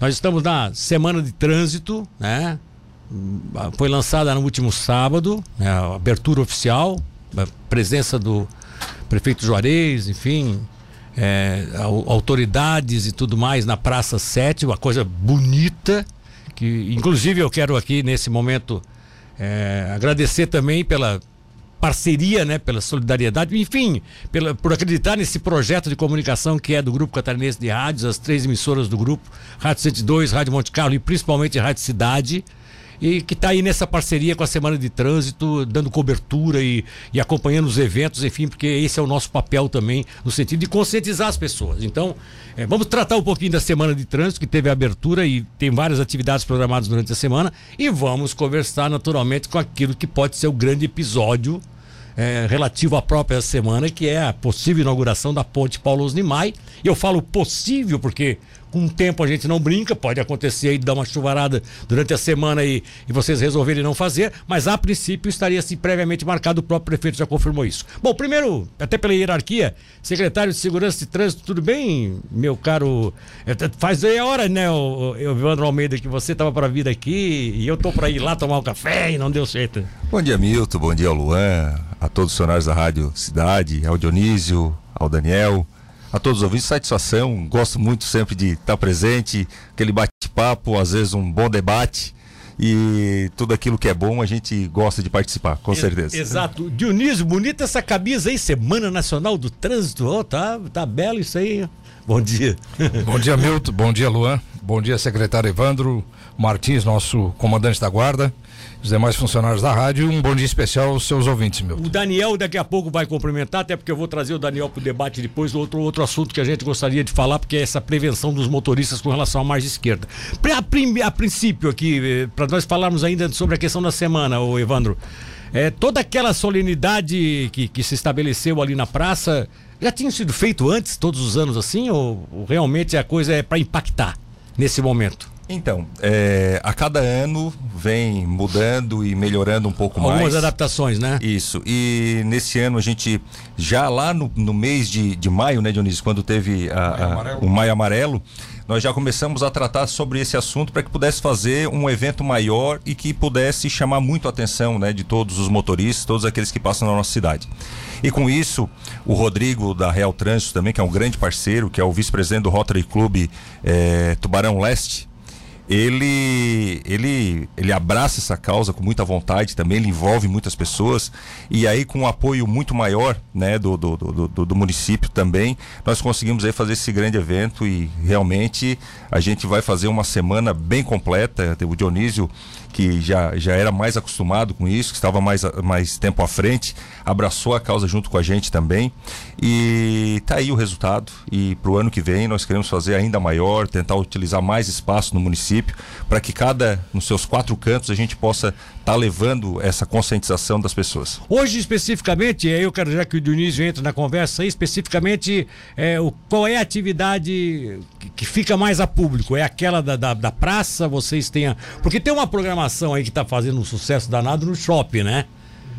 Nós estamos na semana de trânsito, né? Foi lançada no último sábado, né? a abertura oficial, a presença do prefeito Juarez, enfim, é, autoridades e tudo mais na Praça 7, uma coisa bonita, que inclusive eu quero aqui nesse momento é, agradecer também pela parceria, né, pela solidariedade, enfim, pela, por acreditar nesse projeto de comunicação que é do Grupo Catarinense de Rádios, as três emissoras do grupo, Rádio 102, Rádio Monte Carlo e principalmente Rádio Cidade e que está aí nessa parceria com a Semana de Trânsito, dando cobertura e, e acompanhando os eventos, enfim, porque esse é o nosso papel também, no sentido de conscientizar as pessoas. Então, é, vamos tratar um pouquinho da Semana de Trânsito, que teve abertura e tem várias atividades programadas durante a semana, e vamos conversar naturalmente com aquilo que pode ser o grande episódio. É, relativo à própria semana, que é a possível inauguração da ponte Paulo Osnimai. E eu falo possível porque com o tempo a gente não brinca, pode acontecer aí dar uma chuvarada durante a semana e, e vocês resolverem não fazer, mas a princípio estaria assim previamente marcado, o próprio prefeito já confirmou isso. Bom, primeiro, até pela hierarquia, secretário de Segurança e Trânsito, tudo bem, meu caro? É, faz aí a hora, né, o, o Evandro Almeida, que você estava para vir aqui e eu tô para ir lá tomar um café e não deu certo. Bom dia, Milton, bom dia, Luan, a todos os funcionários da Rádio Cidade, ao Dionísio, ao Daniel a todos os ouvintes, satisfação. Gosto muito sempre de estar presente, aquele bate-papo, às vezes um bom debate. E tudo aquilo que é bom a gente gosta de participar, com certeza. Exato. Dionísio, bonita essa camisa aí, Semana Nacional do Trânsito. Oh, tá, tá belo isso aí. Bom dia. Bom dia, Milton. Bom dia, Luan. Bom dia, secretário Evandro Martins, nosso comandante da guarda os demais funcionários da rádio. Um bom dia especial aos seus ouvintes, meu. O Daniel daqui a pouco vai cumprimentar, até porque eu vou trazer o Daniel para o debate depois, outro, outro assunto que a gente gostaria de falar, porque é essa prevenção dos motoristas com relação à margem esquerda. A, a princípio aqui, eh, para nós falarmos ainda sobre a questão da semana, o Evandro, é, toda aquela solenidade que, que se estabeleceu ali na praça, já tinha sido feito antes, todos os anos assim, ou, ou realmente a coisa é para impactar nesse momento? Então, é, a cada ano vem mudando e melhorando um pouco Algumas mais. Algumas adaptações, né? Isso. E nesse ano a gente, já lá no, no mês de, de maio, né, Dionísio, quando teve a, a, o Maio Amarelo, nós já começamos a tratar sobre esse assunto para que pudesse fazer um evento maior e que pudesse chamar muito a atenção né, de todos os motoristas, todos aqueles que passam na nossa cidade. E com isso, o Rodrigo da Real Trânsito também, que é um grande parceiro, que é o vice-presidente do Rotary Clube é, Tubarão Leste, ele, ele, ele abraça essa causa com muita vontade também, ele envolve muitas pessoas e aí com um apoio muito maior né, do, do, do, do, município também, nós conseguimos aí fazer esse grande evento e realmente a gente vai fazer uma semana bem completa. O Dionísio que já, já era mais acostumado com isso, que estava mais, mais tempo à frente, abraçou a causa junto com a gente também. E tá aí o resultado. E para o ano que vem nós queremos fazer ainda maior, tentar utilizar mais espaço no município, para que cada, nos seus quatro cantos, a gente possa estar tá levando essa conscientização das pessoas. Hoje, especificamente, eu quero já que o Dionísio entre na conversa aí, especificamente, é, o, qual é a atividade que, que fica mais a público? É aquela da, da, da praça? Vocês. A... Porque tem uma programação programação aí que tá fazendo um sucesso danado no shopping, né?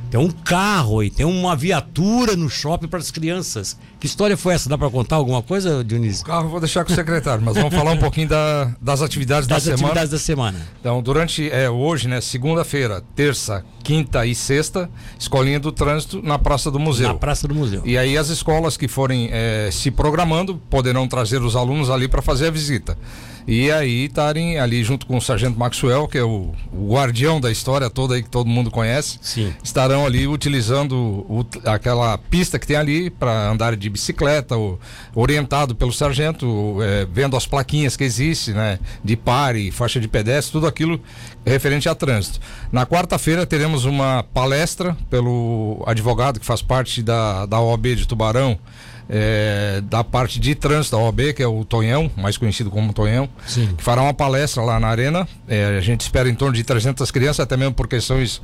Tem um carro aí, tem uma viatura no shopping para as crianças. Que história foi essa? Dá para contar alguma coisa, Dionísio? O carro vou deixar com o secretário, mas vamos falar um pouquinho da, das atividades das da atividades semana. Das atividades da semana. Então, durante é, hoje, né, segunda-feira, terça, quinta e sexta, escolinha do trânsito na Praça do Museu. Na Praça do Museu. E aí as escolas que forem é, se programando poderão trazer os alunos ali para fazer a visita e aí estarem ali junto com o Sargento Maxwell, que é o, o, guardião da história toda aí que todo mundo conhece, Sim. estarão ali utilizando o, aquela pista que tem ali para andar de bicicleta, o, orientado pelo sargento, é, vendo as plaquinhas que existem, né, de pare, faixa de pedestre, tudo aquilo referente a trânsito. Na quarta-feira teremos uma palestra pelo advogado que faz parte da, da OAB de Tubarão, é, da parte de trânsito da OAB, que é o Tonhão, mais conhecido como Tonhão, Sim. que fará uma palestra lá na arena. É, a gente espera em torno de 300 crianças, até mesmo por questões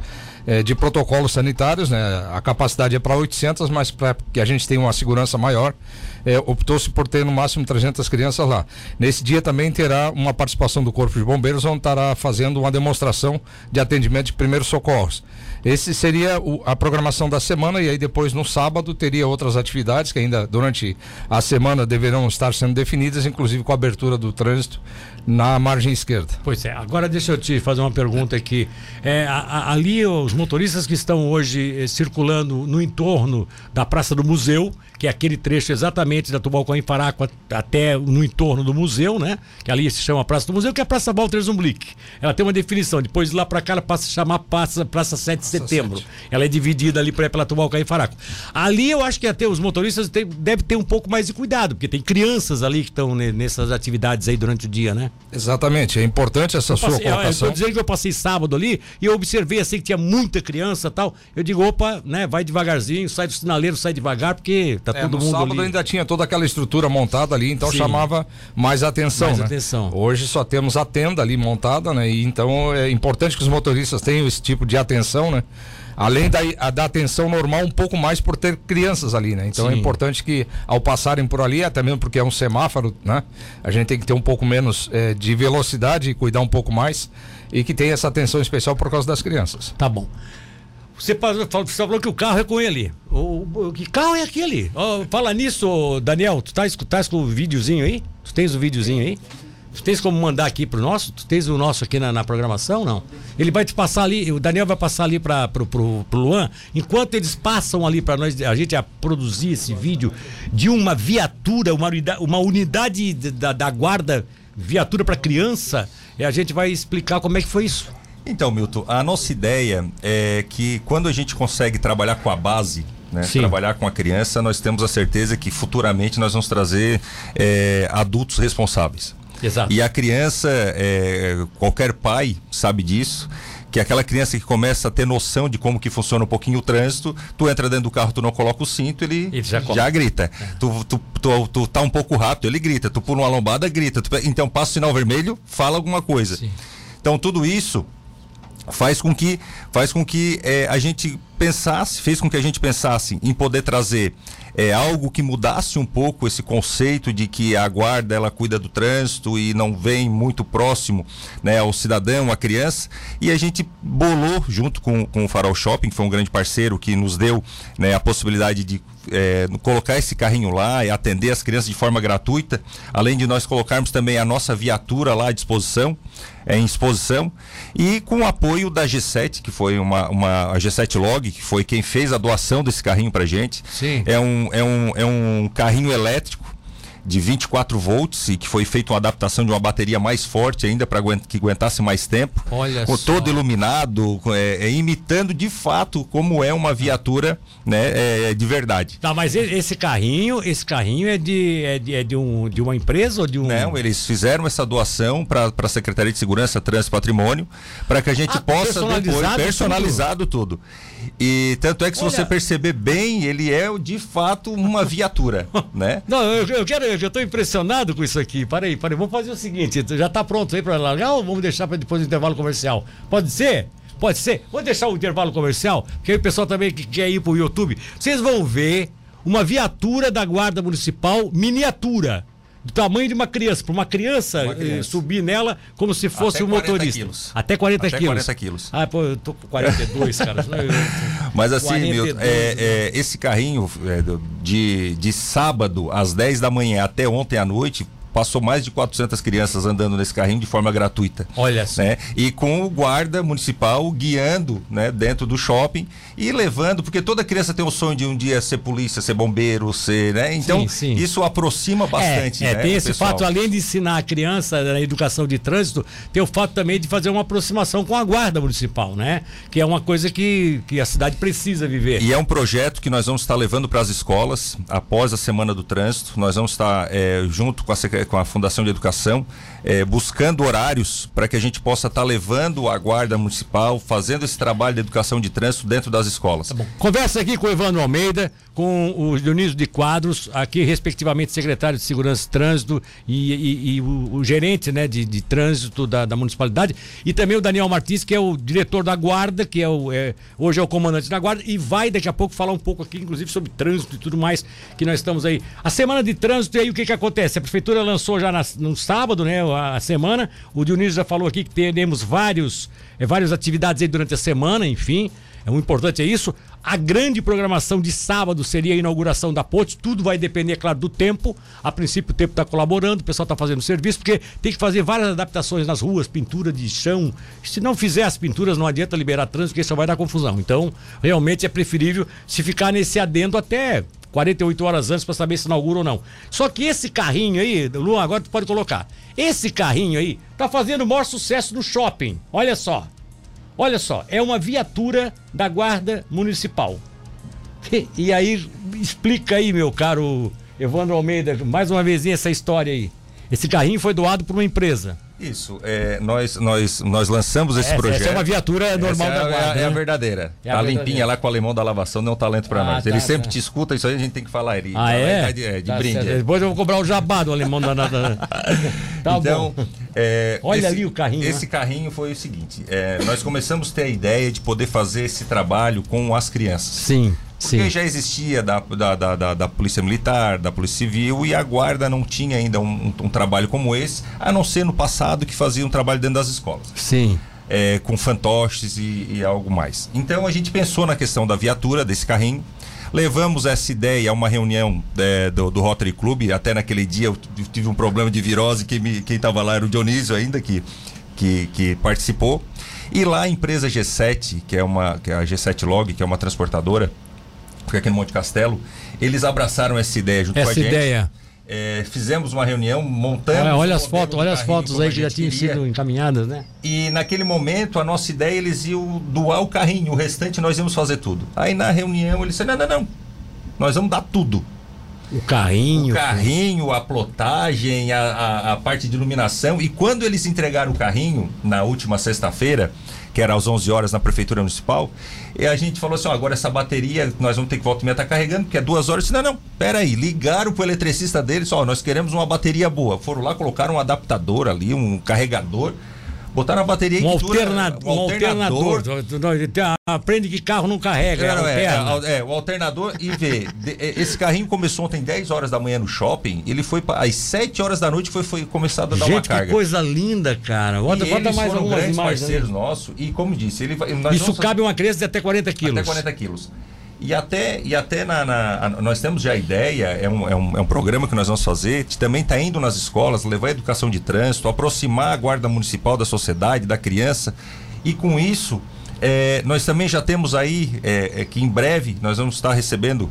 é, de protocolos sanitários, né? A capacidade é para 800, mas para que a gente tenha uma segurança maior, é, optou-se por ter no máximo 300 crianças lá. Nesse dia também terá uma participação do Corpo de Bombeiros, onde estará fazendo uma demonstração de atendimento de primeiros socorros. Esse seria o, a programação da semana e aí depois no sábado teria outras atividades que ainda durante a semana deverão estar sendo definidas, inclusive com a abertura do trânsito na margem esquerda. Pois é, agora deixa eu te fazer uma pergunta aqui. É, a, a, ali, os motoristas que estão hoje eh, circulando no entorno da Praça do Museu, que é aquele trecho exatamente da Tubalcão em Paraco até no entorno do museu, né? Que ali se chama Praça do Museu, que é a Praça Walter Zumblick. Ela tem uma definição, depois de lá para cá ela passa a chamar Praça, Praça 7 de Setembro. 7. Ela é dividida ali pela Tubalcão em Paraco. Ali eu acho que até os motoristas devem ter um pouco mais de cuidado, porque tem crianças ali que estão nessas atividades aí durante o dia, né? Exatamente, é importante essa sua colocação. Eu estou dizendo que eu passei sábado ali e eu observei assim que tinha muita criança tal. Eu digo, opa, né, vai devagarzinho, sai do sinaleiro, sai devagar, porque tá é, todo mundo sábado ali. ainda tinha toda aquela estrutura montada ali, então Sim. chamava mais atenção. Mais né? atenção. Hoje só temos a tenda ali montada, né? E então é importante que os motoristas tenham esse tipo de atenção, né? Além da, da atenção normal, um pouco mais por ter crianças ali, né? Então é Sim. é importante que ao passarem por ali, até mesmo porque é um semáforo, né? A gente tem que ter um pouco menos é, de velocidade e cuidar um pouco mais e que tenha essa atenção especial por causa das crianças. Tá bom. Você falou, você falou que o carro é com ele. O, o que carro é aquele? Oh, fala nisso, Daniel. Tu tá, tá com o videozinho aí? Tu tens o videozinho aí? Tu tens como mandar aqui pro nosso? Tu tens o nosso aqui na, na programação, não? Ele vai te passar ali, o Daniel vai passar ali para pro, pro, pro Luan. Enquanto eles passam ali para nós, a gente a produzir esse vídeo de uma viatura, uma unidade, uma unidade da, da guarda, viatura para criança, e a gente vai explicar como é que foi isso. Então, Milton, a nossa ideia é que quando a gente consegue trabalhar com a base, né, trabalhar com a criança, nós temos a certeza que futuramente nós vamos trazer é, adultos responsáveis. Exato. E a criança, é, qualquer pai sabe disso que é aquela criança que começa a ter noção de como que funciona um pouquinho o trânsito, tu entra dentro do carro, tu não coloca o cinto, ele, ele já, já, grita. É. Tu, tu, tu, tu, tá um pouco rápido, ele grita. Tu pula uma lombada, grita. Tu, então passa o sinal vermelho, fala alguma coisa. Sim. Então tudo isso faz com que faz com que é, a gente pensasse, fez com que a gente pensasse em poder trazer é, algo que mudasse um pouco esse conceito de que a guarda ela cuida do trânsito e não vem muito próximo né, ao cidadão, à criança. E a gente bolou junto com, com o Farol Shopping, que foi um grande parceiro que nos deu né, a possibilidade de é, colocar esse carrinho lá e atender as crianças de forma gratuita, além de nós colocarmos também a nossa viatura lá à disposição, é, em exposição, e com o apoio da G7, que foi uma, uma a G7 Log, que foi quem fez a doação desse carrinho pra gente. Sim. É um, é um, é um carrinho elétrico de 24 volts e que foi feita uma adaptação de uma bateria mais forte ainda para que aguentasse mais tempo. Olha com só. todo iluminado, é, é, imitando de fato como é uma viatura, né, é, é de verdade. Tá, mas esse carrinho, esse carrinho é de, é de, é de, um, de uma empresa ou de um? Não, eles fizeram essa doação para a Secretaria de Segurança, Trânsito e Patrimônio para que a gente ah, possa personalizado depois personalizado tudo. tudo. E tanto é que se Olha... você perceber bem, ele é de fato uma viatura, né? Não, eu, eu quero eu já estou impressionado com isso aqui. Parei, parei. Vamos fazer o seguinte: já está pronto aí para largar ou vamos deixar para depois do intervalo comercial? Pode ser? Pode ser? Vamos deixar o intervalo comercial, porque aí o pessoal também que quer ir para o YouTube. Vocês vão ver uma viatura da Guarda Municipal miniatura do tamanho de uma criança, para uma criança, uma criança. Eh, subir nela como se fosse Até um motorista. Quilos. Até 40 Até quilos. 40 quilos. Ah, pô, eu tô com 42, cara. Mas assim, Milton, é, é, esse carrinho é, de, de sábado às 10 da manhã até ontem à noite passou mais de 400 crianças andando nesse carrinho de forma gratuita. Olha só. Né? E com o guarda municipal guiando né, dentro do shopping e levando, porque toda criança tem o sonho de um dia ser polícia, ser bombeiro, ser, né? Então, sim, sim. isso aproxima bastante. É, é né, tem esse pessoal. fato, além de ensinar a criança na educação de trânsito, tem o fato também de fazer uma aproximação com a guarda municipal, né? Que é uma coisa que, que a cidade precisa viver. E é um projeto que nós vamos estar levando para as escolas após a Semana do Trânsito. Nós vamos estar é, junto com a, com a Fundação de Educação é, buscando horários para que a gente possa estar tá levando a guarda municipal, fazendo esse trabalho de educação de trânsito dentro das escolas. Tá Conversa aqui com o Evandro Almeida, com o Dionísio de Quadros, aqui respectivamente secretário de Segurança e Trânsito e, e, e o, o, gerente né, de, de trânsito da, da, municipalidade, e também o Daniel Martins, que é o diretor da guarda, que é o, é, hoje é o comandante da guarda, e vai daqui a pouco falar um pouco aqui, inclusive, sobre trânsito e tudo mais que nós estamos aí. A semana de trânsito, e aí o que, que acontece? A prefeitura lançou já na, no sábado, né, a, semana, o Dionísio já falou aqui que teremos vários, é, várias atividades aí durante a semana, enfim. É, o importante é isso. A grande programação de sábado seria a inauguração da ponte. Tudo vai depender, claro, do tempo. A princípio, o tempo está colaborando, o pessoal está fazendo serviço, porque tem que fazer várias adaptações nas ruas, pintura de chão. Se não fizer as pinturas, não adianta liberar trânsito, porque isso vai dar confusão. Então, realmente é preferível se ficar nesse adendo até 48 horas antes para saber se inaugura ou não. Só que esse carrinho aí, Luan, agora tu pode colocar. Esse carrinho aí tá fazendo o maior sucesso no shopping. Olha só. Olha só, é uma viatura da Guarda Municipal. E aí, explica aí, meu caro Evandro Almeida, mais uma vez essa história aí. Esse carrinho foi doado por uma empresa. Isso, é, nós, nós, nós lançamos esse essa, projeto. Essa é uma viatura normal essa da é, guarda. É, a, né? é a verdadeira. É a tá verdadeira. limpinha lá com o alemão da lavação, não é um talento pra Ah, nós. tá, Ele sempre tá. te escuta, isso aí a gente tem que falar. Ele, Ah, é? De, é, de Tá brinde. certo. Depois eu vou cobrar o jabá do alemão da. da, da- Tá então, bom. é, Olha ali o carrinho, Esse né? carrinho foi o seguinte: é, nós começamos a ter a ideia de poder fazer esse trabalho com as crianças. Sim, Porque sim. já existia da, da, da, da- da Polícia Militar, da Polícia Civil e a Guarda não tinha ainda um, um- um trabalho como esse, a não ser no passado que fazia um trabalho dentro das escolas Sim. é, com fantoches e, e algo mais. Então a gente pensou na questão da viatura, desse carrinho. Levamos essa ideia a uma reunião é, do, do Rotary Club. Até naquele dia eu tive um problema de virose. Quem me- quem estava lá era o Dionísio ainda, que, que, que participou. E lá a empresa G7, que é, uma, que é a G7 Log, que é uma transportadora, fica aqui no Monte Castelo, eles abraçaram essa ideia junto com a Essa gente. ideia. É, fizemos uma reunião, montamos. Olha, olha as fotos, olha as fotos aí que já tinham queria. sido encaminhadas, né? E naquele momento, a nossa ideia, eles iam doar o carrinho, o restante nós íamos fazer tudo. Aí na reunião, eles disseram: não, não, não, nós vamos dar tudo. O carrinho. O carrinho, a plotagem, a, a, a parte de iluminação. E quando eles entregaram o carrinho, na última sexta-feira, que era às 11 horas na Prefeitura Municipal, e a gente falou assim: ó, agora essa bateria nós vamos ter que volta e meia estar carregando, porque é duas horas. Disse, não, não, peraí. Ligaram pro eletricista deles: ó, nós queremos uma bateria boa. Foram lá, colocaram um adaptador ali, um carregador. Botaram a bateria Um, que dura- alterna- um alternador. Aprende que carro não carrega. Não, é, alterna. é, é, o alternador e vê. de- é, esse carrinho começou ontem 10 horas da manhã no shopping, ele foi pra, às 7 horas da noite foi, foi começado a dar uma Gente, que carga. coisa linda, cara. Bota, e bota eles mais foram algumas grandes imagens. parceiros nossos e como disse, ele vai- Isso cabe uma criança de até 40 quilos. até 40 quilos. E até, e até na, na- nós temos já a ideia, é um, é, um, é um programa que nós vamos fazer, que também está indo nas escolas, levar a educação de trânsito, aproximar a guarda municipal da sociedade, da criança. E com isso, é, nós também já temos aí, é, é, que em breve nós vamos estar recebendo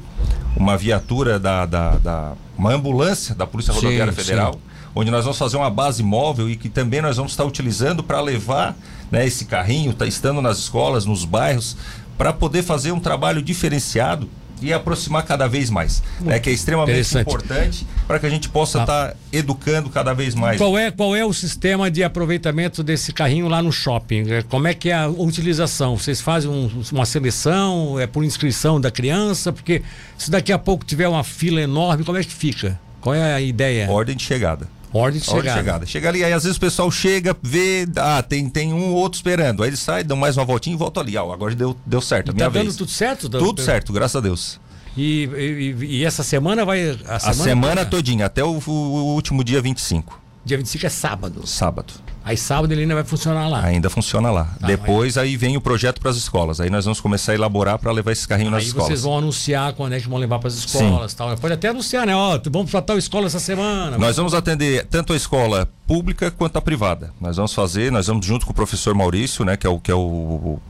uma viatura da, da, da- uma ambulância da Polícia Sim, Rodoviária sim. Federal onde nós vamos fazer uma base móvel e que também nós vamos estar utilizando para levar né, esse carrinho, tá, estando nas escolas, nos bairros, para poder fazer um trabalho diferenciado e aproximar cada vez mais, né, que é extremamente importante para que a gente possa Ah. estar educando cada vez mais. Qual é, qual é o sistema de aproveitamento desse carrinho lá no shopping? É, Como é que é a utilização? Vocês fazem um- uma seleção? É por inscrição da criança? Porque se daqui a pouco tiver uma fila enorme, como é que fica? Qual é a ideia? Ordem de chegada. Ordem de Ordem de chegada. chegada. Chega ali, aí às vezes o pessoal chega, vê, ah, tem, tem um ou outro esperando. Aí eles saem, dão mais uma voltinha e voltam ali. Ó, agora deu, deu certo, a Tá minha dando vez. tudo certo? Tudo certo, graças a Deus. E, e- e essa semana vai. A semana, A semana toda? todinha, até o, o último dia 25, Dia 25 é sábado. sábado. Aí sábado ele ainda vai funcionar lá. Ainda funciona lá. Tá, Depois aí vem o projeto para as escolas. Aí nós vamos começar a elaborar para levar esse carrinho nas Aí escolas. vocês vão anunciar quando é que vão levar para as escolas tal. Pode até anunciar, né? Ó, vamos para tal escola essa semana. Nós vamos atender tanto a escola pública quanto a privada. Nós vamos fazer, nós vamos junto com o professor Maurício, né, que é o que é o,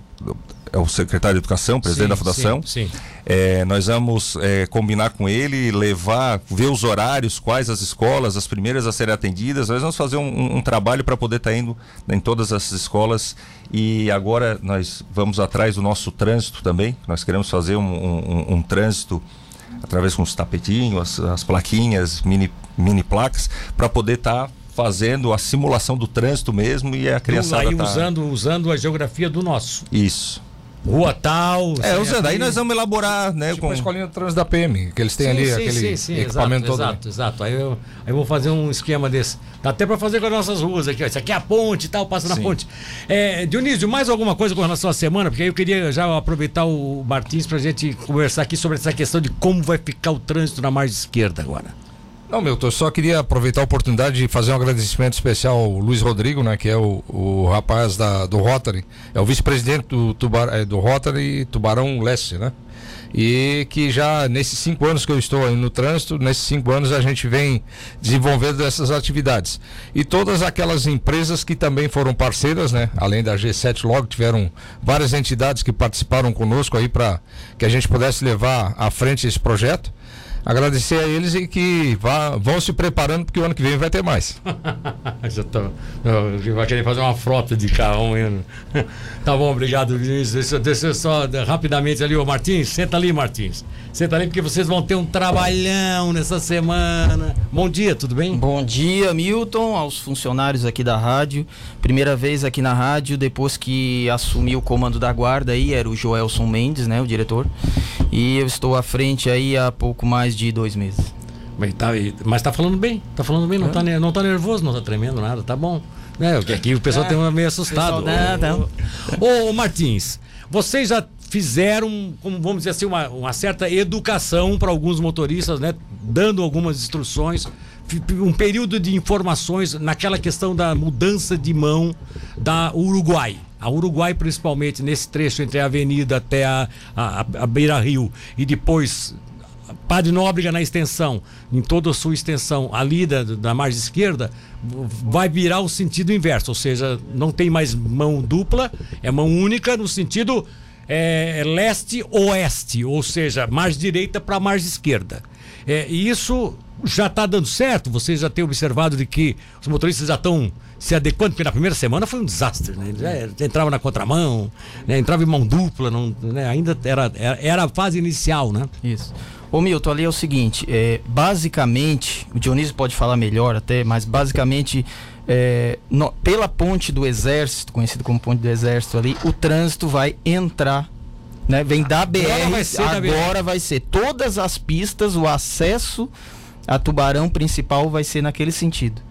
é o secretário de educação, presidente Sim, da fundação. sim, sim. É, nós vamos é, combinar com ele, levar, ver os horários, quais as escolas, as primeiras a serem atendidas. Nós vamos fazer um, um- trabalho para poder estar indo em todas as escolas. E agora nós vamos atrás do nosso trânsito também. Nós queremos fazer um, um- um trânsito através com os tapetinhos, as, as plaquinhas, mini, mini placas, para poder estar fazendo a simulação do trânsito mesmo e a criançada aí tá... usando, usando a geografia do nosso. Isso. Rua tal. É, usando. Aí nós vamos elaborar, né? Tipo com... a escolinha de trânsito da PM, que eles têm ali, sim, aquele sim, sim, equipamento exato, todo. ali. Exato, exato. Aí eu, aí eu vou fazer um esquema desse. Dá até para fazer com as nossas ruas aqui. Ó. Isso aqui é a ponte e tal, passa na Sim. ponte. É, Dionísio, mais alguma coisa com relação à semana? Porque aí eu queria já aproveitar o Martins para a gente conversar aqui sobre essa questão de como vai ficar o trânsito na margem esquerda agora. Não, Milton, eu só queria aproveitar a oportunidade de fazer um agradecimento especial ao Luiz Rodrigo, né, que é o, o rapaz da, do Rotary, é o vice-presidente do, eh, do Rotary Tubarão Leste, né? e que já nesses cinco anos que eu estou no trânsito, nesses cinco anos a gente vem desenvolvendo essas atividades. E todas aquelas empresas que também foram parceiras, né? Além da G7 Log, tiveram várias entidades que participaram conosco aí para que a gente pudesse levar à frente esse projeto agradecer a eles e que vá, vão se preparando porque o ano que vem vai ter mais. Já tô, vai querer fazer uma frota de carro ainda. tá bom, obrigado, Vinícius. Deixa, deixa eu só rapidamente ali, ô Martins, senta ali, Martins. Senta ali porque vocês vão ter um trabalhão nessa semana. Bom dia, tudo bem? Bom dia, Milton, aos funcionários aqui da rádio. Primeira vez aqui na rádio, depois que assumi o comando da guarda aí, era o Joelson Mendes, né, o diretor. E eu estou à frente aí há pouco mais de dois meses. Mas tá, mas tá falando bem, tá falando bem, não, tá, não tá nervoso, não tá tremendo nada, tá bom. É, aqui o pessoal é, tem meio assustado. Ô, ô, Martins, vocês já fizeram, como vamos dizer assim, uma, uma certa educação para alguns motoristas, né? Dando algumas instruções, um período de informações naquela questão da mudança de mão da Uruguai. A Uruguai, principalmente nesse trecho entre a avenida até a, a, a Beira Rio e depois Padre Nóbrega na extensão, em toda a sua extensão, ali da, da margem esquerda, vai virar o sentido inverso, ou seja, não tem mais mão dupla, é mão única no sentido é, é, leste-oeste, ou seja, margem direita para margem esquerda. É, e isso já está dando certo? Vocês já têm observado de que os motoristas já estão se adequando? Porque na primeira semana foi um desastre, né? Já entrava na contramão, né? entrava em mão dupla, não, né? ainda era, era, era, a fase inicial, né? Isso. Ô Milton, ali é o seguinte, é, basicamente, o Dionísio pode falar melhor até, mas basicamente é, no, pela ponte do Exército, conhecido como ponte do Exército ali, o trânsito vai entrar, né? Vem da BR, agora vai ser, agora vai ser todas as pistas, o acesso a Tubarão principal vai ser naquele sentido.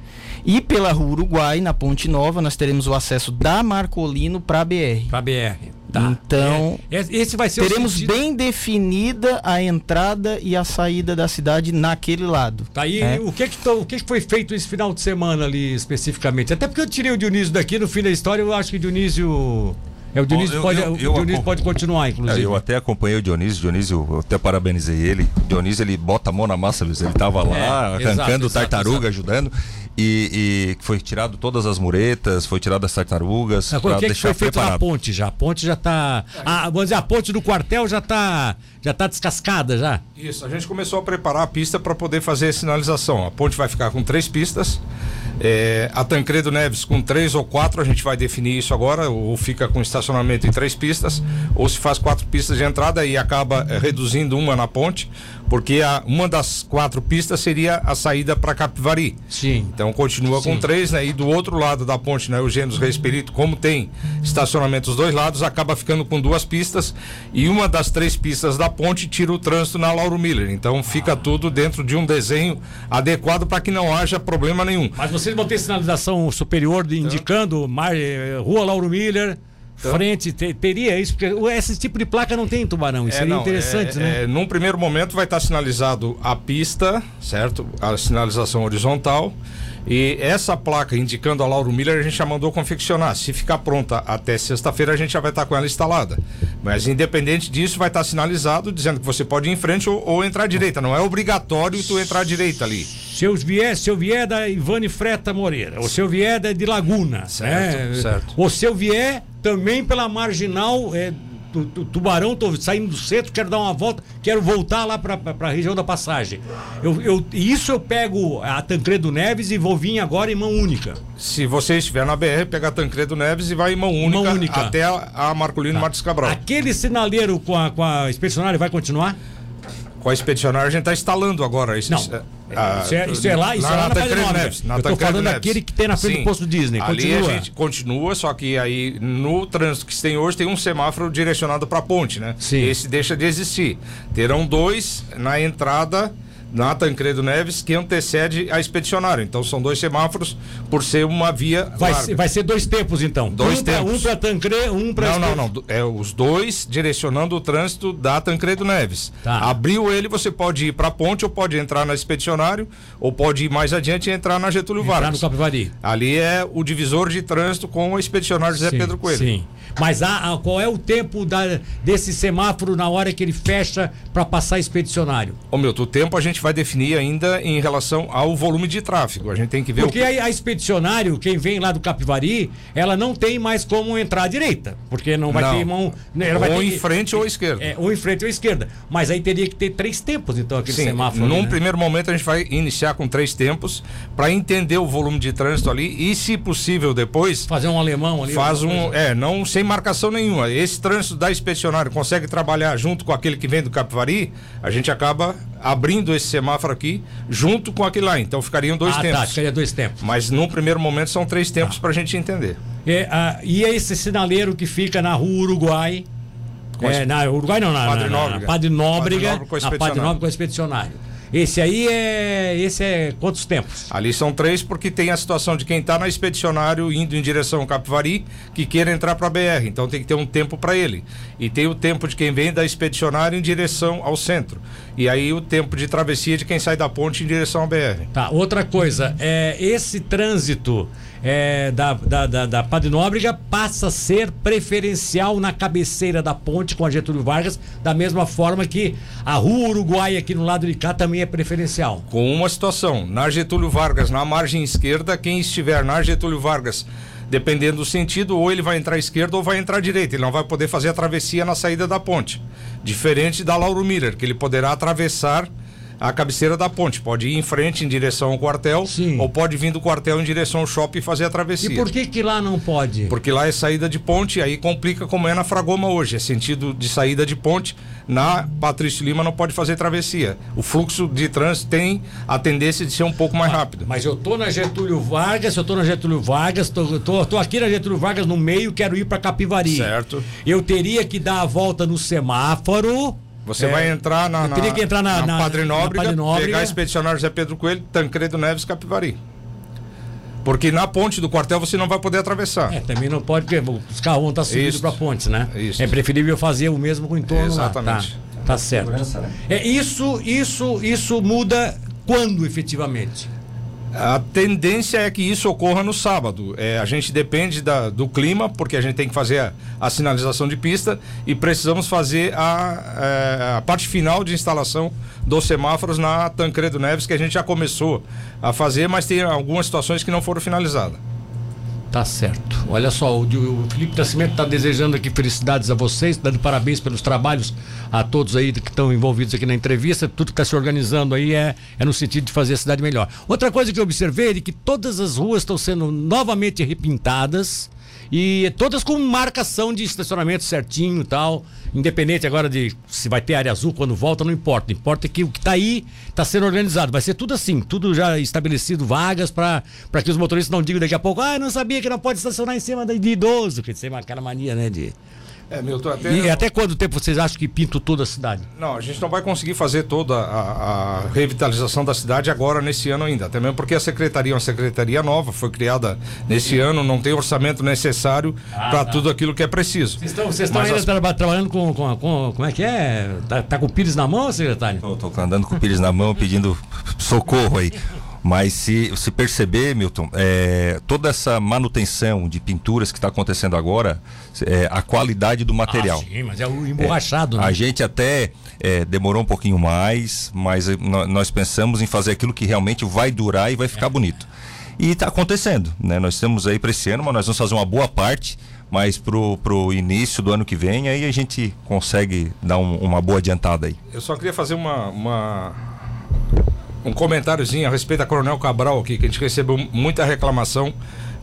E pela Rua Uruguai, na Ponte Nova, nós teremos o acesso da Marcolino para a BR. Para a BR. Tá. Então, é, esse vai ser teremos bem definida a entrada e a saída da cidade naquele lado. Tá aí, é. o que que, o que que foi feito esse final de semana ali especificamente? Até porque eu tirei o Dionísio daqui no fim da história, eu acho que o Dionísio é, o Dionísio, Bom, pode, eu, eu, o Dionísio pode continuar, inclusive. É, eu até acompanhei o Dionísio, Dionísio, eu até parabenizei ele. O Dionísio, ele bota a mão na massa, Luiz. Ele tava lá, é, arrancando exato, tartaruga, exato. ajudando. E, e, foi tirado todas as muretas, foi tirado as tartarugas. O que, é que foi feito preparado. na ponte já? A ponte já está. Vamos dizer, a ponte do quartel já está já tá descascada já? Isso, a gente começou a preparar a pista para poder fazer a sinalização. A ponte vai ficar com três pistas. É, a Tancredo Neves com três ou quatro, a gente vai definir isso agora, ou fica com estacionamento em três pistas, ou se faz quatro pistas de entrada e acaba é, reduzindo uma na ponte, porque a, uma das quatro pistas seria a saída para Capivari. Sim. Então continua Sim. com três, né? E do outro lado da ponte, né, Eugênio Reis Perito, como tem estacionamento dos dois lados, acaba ficando com duas pistas e uma das três pistas da ponte tira o trânsito na Lauro Miller. Então fica tudo dentro de um desenho adequado para que não haja problema nenhum. Mas você vocês vão ter sinalização superior de, indicando Mar, eh, Rua Lauro Miller. Então, frente, ter, teria isso, porque esse tipo de placa não tem em Tubarão, isso é, seria não, interessante, é, né? É, num primeiro momento vai estar sinalizado a pista, certo? A sinalização horizontal e essa placa indicando a Lauro Miller a gente já mandou confeccionar. Se ficar pronta até sexta-feira, a gente já vai estar com ela instalada. Mas independente disso, vai estar sinalizado dizendo que você pode ir em frente ou, ou entrar à direita. Não é obrigatório tu entrar à direita ali. Se eu vier, se eu vier da Ivane Freta Moreira, ou se eu vier da de Laguna, certo, né? certo. Ou se eu vier também pela marginal é, Tubarão, tô saindo do centro, quero dar uma volta, quero voltar lá para a região da passagem. Eu, eu, isso eu pego a Tancredo Neves e vou vir agora em mão única. Se você estiver na BR, pega a Tancredo Neves e vai em mão única, mão única. até a, a Marcolino tá. Martins Cabral. Aquele sinaleiro com a, com a expedicionária vai continuar? Com a expedicionária a gente está instalando agora. Isso, Não. É, ah, isso, é, isso é lá, isso na, é lá na, na Neves. Na Eu tô falando Neves. daquele que tem na frente Sim. do posto Disney. Continua. Ali a gente continua, só que aí no trânsito que se tem hoje tem um semáforo direcionado para a ponte, né? Sim. Esse deixa de existir. Terão dois na entrada na Tancredo Neves que antecede a expedicionário. Então são dois semáforos por ser uma via vai ser, vai ser, dois tempos então. Dois um tempos. Pra, um para Tancredo, um para Não, não, não. É os dois direcionando o trânsito da Tancredo Neves. Tá. Abriu ele, você pode ir para a ponte ou pode entrar na expedicionário ou pode ir mais adiante e entrar na Getúlio entrar Vargas. no Capivari. Ali é o divisor de trânsito com o expedicionário José sim, Pedro Coelho. Sim. Mas qual é o tempo da, desse semáforo na hora que ele fecha para passar expedicionário? Ô meu, o tempo a gente vai definir ainda em relação ao volume de tráfego. A gente tem que ver Porque o a, a expedicionário, quem vem lá do Capivari, ela não tem mais como entrar à direita. Porque não vai Não. ter mão. Ela vai ou ter em frente ou à esquerda. É, ou em frente ou à esquerda. Mas aí teria que ter três tempos, então, aquele Sim, semáforo. num ali, né? primeiro momento a gente vai iniciar com três tempos para entender o volume de trânsito ali e, se possível, depois Fazer um alemão ali. faz um, é, não sem marcação nenhuma. Esse trânsito da expedicionário consegue trabalhar junto com aquele que vem do Capivari, a gente acaba abrindo esse semáforo aqui junto com aquele lá. Então ficariam dois ah, tempos. tá, ficaria dois tempos. Mas num primeiro momento são três tempos para a gente entender. É, e é esse sinaleiro que fica na rua Uruguai. É, na Uruguai não, na Padre na- na- Nóbrega. na Padre Nóbrega. Padre Nóbrega com Padre expedicionário. Esse aí é. Esse é quantos tempos? Ali são três porque tem a situação de quem está na expedicionário indo em direção ao Capivari que queira entrar para a BR. Então tem que ter um tempo para ele. E tem o tempo de quem vem da expedicionário em direção ao centro. E aí o tempo de travessia de quem sai da ponte em direção à BR. Tá, outra coisa, é, esse trânsito é, da, da, da, da Padre Nóbrega passa a ser preferencial na cabeceira da ponte com a Getúlio Vargas, da mesma forma que a Rua Uruguai aqui no lado de cá também é preferencial. Com uma situação, na Getúlio Vargas, na margem esquerda, quem estiver na Getúlio Vargas, dependendo do sentido, ou ele vai entrar à esquerda ou vai entrar à direita. Ele não vai poder fazer a travessia na saída da ponte. Diferente da Lauro Miller, que ele poderá atravessar a cabeceira da ponte. Pode ir em frente em direção ao quartel, Sim. ou pode vir do quartel em direção ao shopping e fazer a E travessia. por que que lá não pode? Porque lá é saída de ponte, aí complica como é na Fragoma hoje. É sentido de saída de ponte. Na Patrício Lima não pode fazer travessia. O fluxo de trânsito tem a tendência de ser um pouco mais rápido. Mas eu tô na Getúlio Vargas, eu tô na Getúlio Vargas, tô, tô, tô aqui na Getúlio Vargas no meio, quero ir para Capivari. Certo. Eu teria que dar a volta no semáforo. Você É, vai entrar na, eu teria na- que entrar na- na- Padre na Nóbrega, Padre Nóbrega. pegar a expedicionário José Pedro Coelho, Tancredo Neves, Capivari. Porque na ponte do quartel você não vai poder atravessar. É, também não pode, porque os carros vão estar subindo para pontes, né? Isso. É preferível fazer o mesmo com o entorno Exatamente. lá. Tá, tá certo. É, isso, isso, isso muda quando efetivamente? A tendência é que isso ocorra no sábado. É, a gente depende da- do clima, porque a gente tem que fazer a, a sinalização de pista e precisamos fazer a, é, a parte final de instalação dos semáforos na Tancredo Neves, que a gente já começou a fazer, mas tem algumas situações que não foram finalizadas. Tá certo. Olha só, o, o Felipe Nascimento está desejando aqui felicidades a vocês, dando parabéns pelos trabalhos a todos aí que estão envolvidos aqui na entrevista. Tudo que está se organizando aí é, é no sentido de fazer a cidade melhor. Outra coisa que eu observei é que todas as ruas estão sendo novamente repintadas e todas com marcação de estacionamento certinho e tal. Independente agora de se vai ter área azul quando volta, não importa. Importa que o que está aí está sendo organizado. Vai ser tudo assim, tudo já estabelecido, vagas para que os motoristas não digam daqui a pouco, ah, não sabia que não pode estacionar em cima de idoso, que tem aquela mania, né? De... É, Milton, até. E até quanto tempo vocês acham que pinto toda a cidade? Não, a gente não vai conseguir fazer toda a, a revitalização da cidade agora nesse ano ainda. Até mesmo porque a secretaria é uma secretaria nova, foi criada nesse ano, não tem orçamento necessário para tudo aquilo que é preciso. Vocês estão, vocês estão Mas ainda as- traba- trabalhando com, com, com- Como é que é? Tá, tá com o pires na mão, secretário? Tô andando com o pires na mão pedindo socorro aí. Mas se, se perceber, Milton, é, toda essa manutenção de pinturas que está acontecendo agora, é, a qualidade do material. Ah, sim, mas é o emborrachado, né? A gente até é, demorou um pouquinho mais, mas nó- nós pensamos em fazer aquilo que realmente vai durar e vai ficar bonito. E está acontecendo, né? Nós estamos aí para esse ano, mas nós vamos fazer uma boa parte, mas pro, pro início do ano que vem, aí a gente consegue dar um- uma boa adiantada aí. Eu só queria fazer uma, uma- um comentáriozinho a respeito da Coronel Cabral aqui, que a gente recebeu muita reclamação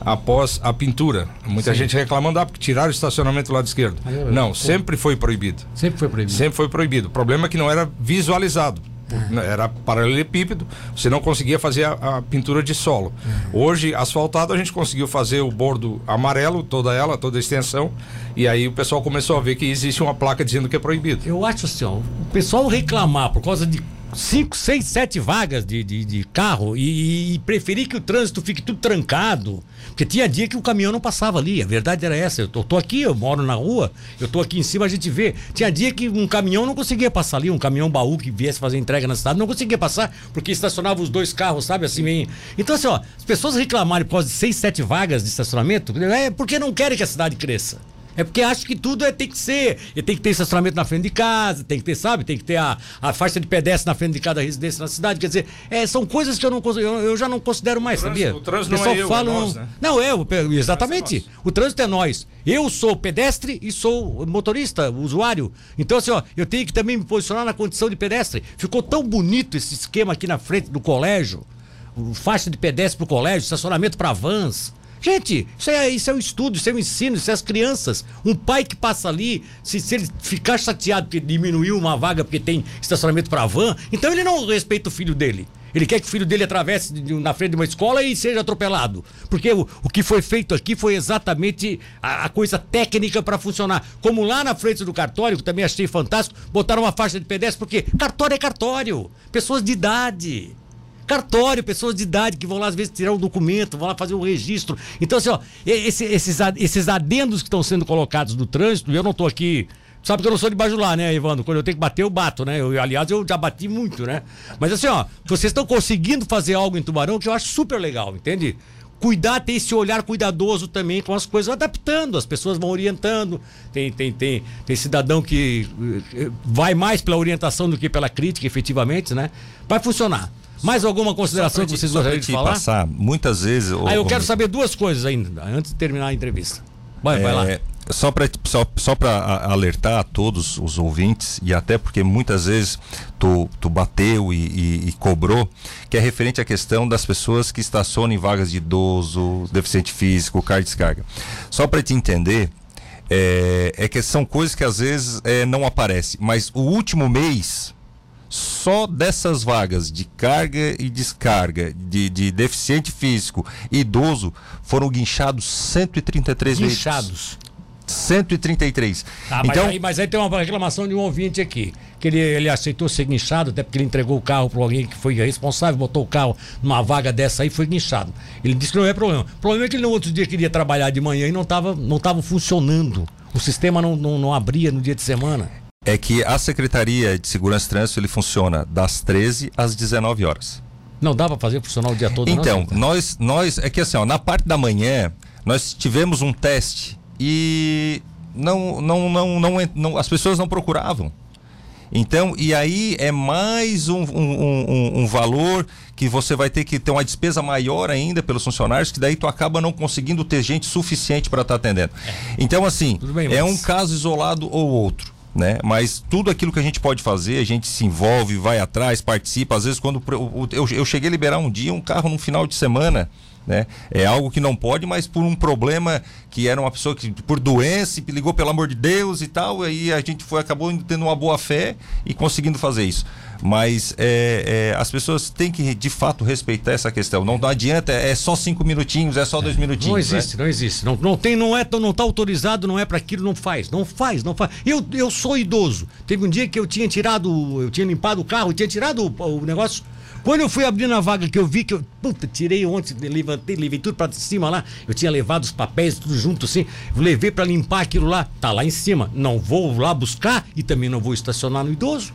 após a pintura. Muita gente reclamando, ah, porque tiraram o estacionamento do lado esquerdo. Eu- Não, sempre foi proibido. Sempre foi proibido. Sempre foi proibido. O problema é que não era visualizado. Ah. Era paralelepípedo, você não conseguia fazer a, a pintura de solo. Uhum. Hoje, asfaltado, a gente conseguiu fazer o bordo amarelo, toda ela, toda a extensão, e aí o pessoal começou a ver que existe uma placa dizendo que é proibido. Eu acho assim, ó, o pessoal reclamar por causa de cinco, seis, sete vagas de, de, de carro e, e, preferir que o trânsito fique tudo trancado. Porque tinha dia que o caminhão não passava ali. A verdade era essa. Eu tô, tô, aqui, eu moro na rua, eu tô aqui em cima, a gente vê. Tinha dia que um caminhão não conseguia passar ali, um caminhão baú que viesse fazer entrega na cidade, não conseguia passar, porque estacionava os dois carros, sabe, assim, meio. Então, assim, ó, as pessoas reclamarem por causa de seis, sete vagas de estacionamento, é porque não querem que a cidade cresça. É porque acho que tudo é, tem que ser. E tem que ter estacionamento na frente de casa, tem que ter, sabe? Tem que ter a, a faixa de pedestre na frente de cada residência na cidade. Quer dizer, é, são coisas que eu, não, eu, eu já não considero mais, o trânsito, sabia? O trânsito não é eu, fala, é nós, né? Não, eu, exatamente. O trânsito é nós. Eu sou pedestre e sou motorista, usuário. Então, assim, ó, eu tenho que também me posicionar na condição de pedestre. Ficou tão bonito esse esquema aqui na frente do colégio. Faixa de pedestre pro colégio, estacionamento para vans. Gente, isso é, isso é um estudo, isso é um ensino, isso é as crianças. Um pai que passa ali, se, se ele ficar chateado porque diminuiu uma vaga porque tem estacionamento para van, então ele não respeita o filho dele. Ele quer que o filho dele atravesse na frente de uma escola e seja atropelado. Porque o, o que foi feito aqui foi exatamente a, a coisa técnica para funcionar. Como lá na frente do cartório, que também achei fantástico, botaram uma faixa de pedestre, porque cartório é cartório. Pessoas de idade cartório, pessoas de idade que vão lá às vezes tirar um documento, vão lá fazer um registro. Então, assim, ó, esse, esses, esses adendos que estão sendo colocados no trânsito, eu não estou aqui. Sabe que eu não sou de bajular, né, Evandro? Quando eu tenho que bater, eu bato, né? Eu, aliás, eu já bati muito, né? Mas assim, ó, vocês estão conseguindo fazer algo em Tubarão que eu acho super legal, entende? cuidar, ter esse olhar cuidadoso também com as coisas, adaptando, as pessoas vão orientando. Tem, tem, tem, tem cidadão que eh, vai mais pela orientação do que pela crítica, efetivamente, né? Vai funcionar. Mais alguma consideração que vocês gostariam de falar? Passar, muitas vezes. Ah, eu quero saber duas coisas ainda, antes de terminar a entrevista. Vai, é, vai lá. Só para só, só alertar a todos os ouvintes, e até porque muitas vezes tu, tu bateu e, e, e, cobrou, que é referente à questão das pessoas que estacionam em vagas de idoso, deficiente físico, carga descarga. Só para te entender, é, é, que são coisas que às vezes é, não aparecem, mas o último mês só dessas vagas de carga e descarga de, de deficiente físico e idoso foram guinchados 133 guinchados. veículos. 133. Ah, então, mas aí, mas, aí, tem uma reclamação de um ouvinte aqui. Que ele, ele aceitou ser guinchado, até porque ele entregou o carro para alguém que foi responsável, botou o carro numa vaga dessa aí foi guinchado. Ele disse que não é problema. O problema é que ele no outro dia queria trabalhar de manhã e não estava não tava funcionando. O sistema não, não, não abria no dia de semana é que a Secretaria de Segurança e Trânsito ele funciona das 13 às 19 horas. Não dá para fazer funcionar o dia todo, Então, não, nós, nós. É que assim, ó, na parte da manhã, nós tivemos um teste e não, não, não, não, não as pessoas não procuravam. Então, e aí é mais um, um, um, um, valor que você vai ter que ter uma despesa maior ainda pelos funcionários, que daí tu acaba não conseguindo ter gente suficiente para estar tá atendendo. É. Então, assim, bem, é um caso isolado ou outro né? Mas tudo aquilo que a gente pode fazer, a gente se envolve, vai atrás, participa. Às vezes, quando eu, cheguei a liberar um dia um carro no final de semana. Né? É algo que não pode, mas por um problema que era uma pessoa que por doença ligou pelo amor de Deus e tal, aí a gente foi acabou tendo uma boa fé e conseguindo fazer isso. Mas é, é, as pessoas têm que de fato respeitar essa questão. Não, não adianta, é só cinco minutinhos, é só dois minutinhos. Não né? existe, né? não existe. Não, não tem, não é, não está autorizado, não é para aquilo, não faz, não faz, não faz. Eu, eu sou idoso. Teve um dia que eu tinha tirado, eu tinha limpado o carro, eu tinha tirado o, o negócio quando eu fui abrindo a vaga que eu vi que eu, puta, tirei ontem, levantei, levei tudo para cima lá. Eu tinha levado os papéis tudo junto assim, levei para limpar aquilo lá. Tá lá em cima. Não vou lá buscar e também não vou estacionar no idoso.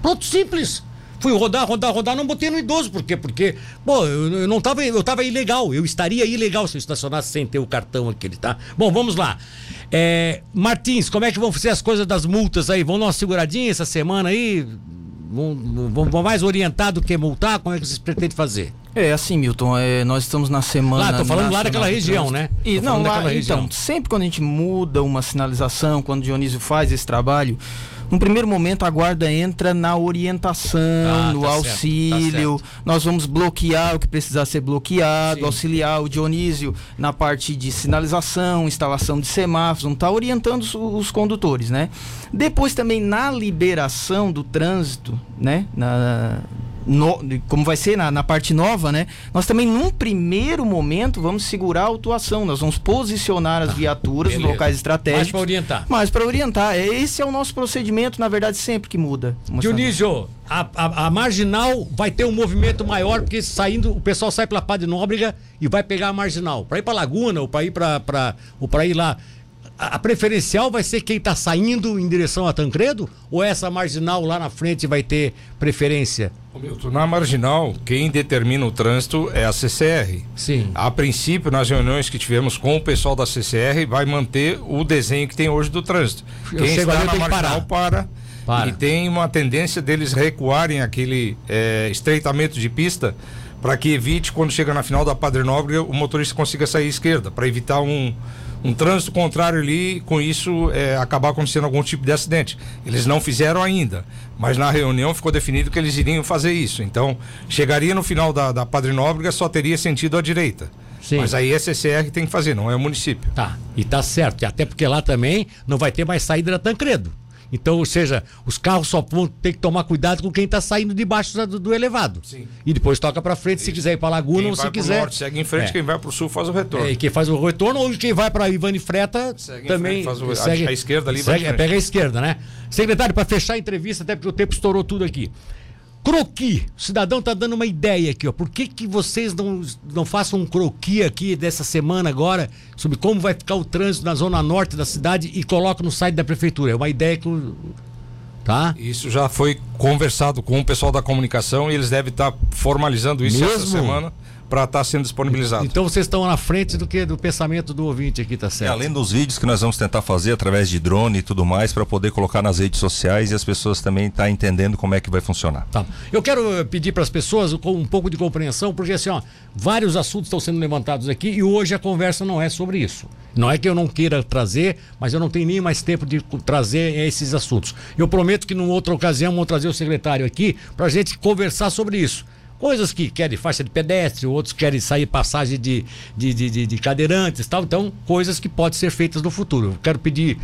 Pronto, simples. Fui rodar, rodar, rodar, não botei no idoso. Por quê? Porque, pô, eu, eu não tava, eu tava ilegal. Eu estaria ilegal se eu estacionasse sem ter o cartão aquele, tá? Bom, vamos lá. É, Martins, como é que vão ser as coisas das multas aí? Vão dar uma seguradinha essa semana aí? Vão, vão, mais orientar do que multar? Como é que vocês pretendem fazer? É, assim, Milton, é, nós estamos na semana. Lá, tô falando lá daquela região, né? E, não, lá, então, sempre quando a gente muda uma sinalização, quando o Dionísio faz esse trabalho, no primeiro momento, a guarda entra na orientação, ah, no tá auxílio. Certo, tá Nós vamos bloquear o que precisar ser bloqueado, Sim. auxiliar o Dionísio na parte de sinalização, instalação de semáforos, vamos estar tá orientando os, os condutores, né? Depois também na liberação do trânsito, né? Na, no, como vai ser na, na, parte nova, né? Nós também, num primeiro momento, vamos segurar a autuação. Nós vamos posicionar as ah, viaturas em locais estratégicos. Mais para orientar. Mais para orientar. Esse é o nosso procedimento, na verdade, sempre que muda. Dionísio, a, a, a, marginal vai ter um movimento maior, porque saindo, o pessoal sai pela Padre Nóbrega e vai pegar a marginal. Para ir para Laguna ou para ir para ou para ir lá. A, preferencial vai ser quem está saindo em direção a Tancredo? Ou essa marginal lá na frente vai ter preferência? Milton, na marginal, quem determina o trânsito é a CCR. Sim. A princípio, nas reuniões que tivemos com o pessoal da CCR, vai manter o desenho que tem hoje do trânsito. Quem está na marginal para para. E tem uma tendência deles recuarem aquele é, estreitamento de pista para que evite, quando chega na final da Padre Nobre, o motorista consiga sair à esquerda, para evitar um, um trânsito contrário ali, com isso é, acabar acontecendo algum tipo de acidente. Eles não fizeram ainda, mas na reunião ficou definido que eles iriam fazer isso. Então, chegaria no final da, da Padre Nóbrega, só teria sentido à direita. Sim. Mas aí é CCR que tem que fazer, não é o município. Tá, e tá certo. Até porque lá também não vai ter mais saída da Tancredo. Então, ou seja, os carros só vão ter que tomar cuidado com quem está saindo debaixo do, do elevado. Sim. E depois toca para frente Isso. se quiser ir para Laguna quem ou se quiser. Norte, segue em frente, é. quem vai para o sul faz o retorno. É, quem faz o retorno ou quem vai para Ivani Freta segue também frente, faz o, segue, a, a esquerda ali segue, é, pega a esquerda, né? Secretário, para fechar a entrevista, até porque o tempo estourou tudo aqui. Croqui. O cidadão está dando uma ideia aqui, ó. Por que, que vocês não, não façam um croqui aqui dessa semana agora sobre como vai ficar o trânsito na zona norte da cidade e colocam no site da prefeitura? É uma ideia que Tá? Isso já foi conversado com o pessoal da comunicação e eles devem estar formalizando isso Mesmo? essa semana para estar tá sendo disponibilizado. Então vocês estão na frente do que do pensamento do ouvinte aqui, tá certo? E além dos vídeos que nós vamos tentar fazer através de drone e tudo mais para poder colocar nas redes sociais e as pessoas também estar tá entendendo como é que vai funcionar. Tá. Eu quero eh, pedir para as pessoas com um pouco de compreensão, porque assim, ó, vários assuntos estão sendo levantados aqui e hoje a conversa não é sobre isso. Não é que eu não queira trazer, mas eu não tenho nem mais tempo de trazer esses assuntos. Eu prometo que numa outra ocasião vou trazer o secretário aqui para a gente conversar sobre isso. Coisas que querem faixa de pedestre, outros querem sair passagem de, de, de, de, de cadeirantes tal. Então, coisas que podem ser feitas no futuro. Eu quero pedir,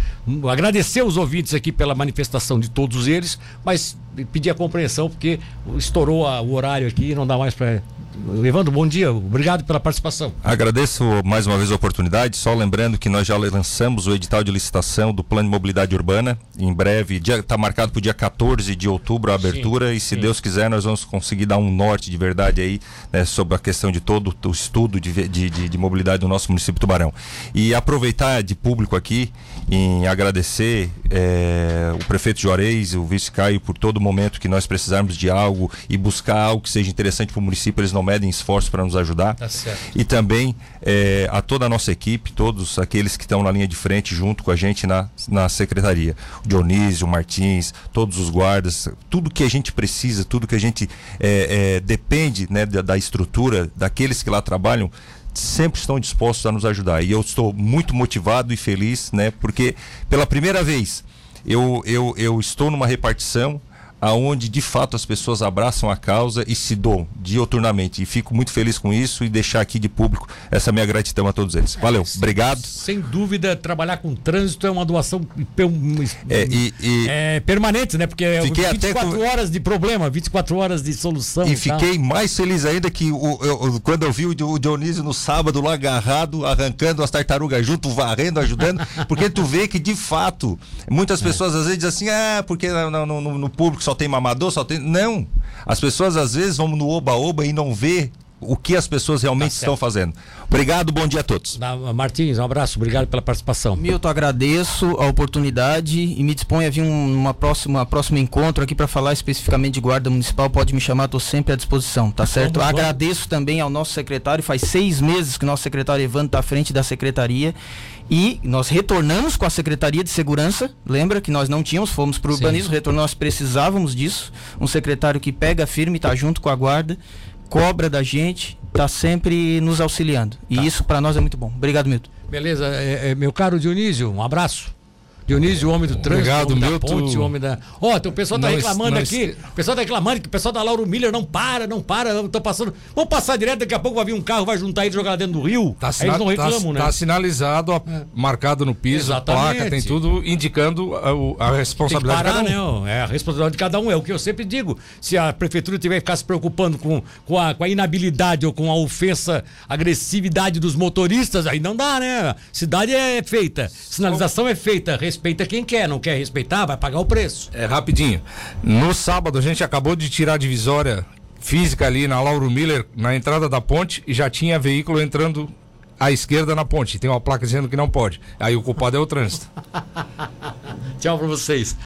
agradecer os ouvintes aqui pela manifestação de todos eles, mas pedir a compreensão porque estourou a, o horário aqui e não dá mais para Evandro, bom dia, obrigado pela participação. Agradeço mais uma vez a oportunidade, só lembrando que nós já lançamos o edital de licitação do Plano de Mobilidade Urbana, em breve, está marcado para o dia 14 de outubro a abertura sim, e se sim. Deus quiser nós vamos conseguir dar um norte de verdade aí né, sobre a questão de todo o estudo de, de, de, de mobilidade do nosso município Tubarão. E aproveitar de público aqui em agradecer é, o prefeito Juarez, o vice Caio, por todo momento que nós precisarmos de algo e buscar algo que seja interessante para o município, eles não medem esforços para nos ajudar. Tá e também é, a toda a nossa equipe, todos aqueles que estão na linha de frente junto com a gente na, na secretaria. O Dionísio, o Martins, todos os guardas, tudo que a gente precisa, tudo que a gente é, é, depende né, da, da estrutura, daqueles que lá trabalham, sempre estão dispostos a nos ajudar. E eu estou muito motivado e feliz, né? Porque pela primeira vez eu, eu, eu estou numa repartição aonde de fato as pessoas abraçam a causa e se doam dioturnamente. E fico muito feliz com isso e deixar aqui de público essa minha gratidão a todos eles. Valeu, é, obrigado. Sem dúvida, trabalhar com trânsito é uma doação é, e, e é, permanente, né? Porque é 24 com... horas de problema, 24 horas de solução. E, e fiquei mais feliz ainda que o, eu, quando eu vi o Dionísio no sábado lá agarrado, arrancando as tartarugas junto, varrendo, ajudando, porque tu vê que de fato, muitas é. pessoas às vezes dizem assim, ah, porque no, no, no público só tem mamador, só tem. Não. As pessoas às vezes vão no oba-oba e não vê o que as pessoas realmente tá estão fazendo. Obrigado, bom dia a todos. Martins, um abraço, obrigado pela participação. Milton, agradeço a oportunidade e me disponho a vir uma próxima próximo encontro aqui para falar especificamente de guarda municipal. Pode me chamar, estou sempre à disposição, tá certo? Vamos, vamos. Agradeço também ao nosso secretário, faz seis meses que o nosso secretário Evandro está à frente da secretaria e nós retornamos com a Secretaria de Segurança. Lembra que nós não tínhamos, fomos para o urbanismo, retornamos, nós precisávamos disso. Um secretário que pega firme, está junto com a guarda cobra da gente, está sempre nos auxiliando. E tá. isso para nós é muito bom. Obrigado, Milton. Beleza, é, é, meu caro Dionísio, um abraço. Dionísio, o homem do trânsito, Obrigado, homem da ponte, o homem da. Ó, oh, o pessoal tá reclamando aqui. O pessoal tá reclamando que o pessoal da Lauro Miller não para, não para, estão passando. Vamos passar direto, daqui a pouco vai vir um carro, vai juntar ele e jogar dentro do rio. Tá Aí eles não tá reclamam, tá, né? Tá sinalizado, ó, é. marcado no piso, Exatamente. placa, tem tudo indicando a, a responsabilidade parar, de cada um. Né? É a responsabilidade de cada um, é o que eu sempre digo. Se a prefeitura tiver que ficar se preocupando com, com, a, com a inabilidade ou com a ofensa, agressividade dos motoristas, aí não dá, né? Cidade é feita, sinalização é feita, respeito respeita quem quer, não quer respeitar, vai pagar o preço. É rapidinho. No sábado a gente acabou de tirar a divisória física ali na Lauro Miller, na entrada da ponte, e já tinha veículo entrando à esquerda na ponte. Tem uma placa dizendo que não pode. Aí o culpado é o trânsito. Tchau pra vocês.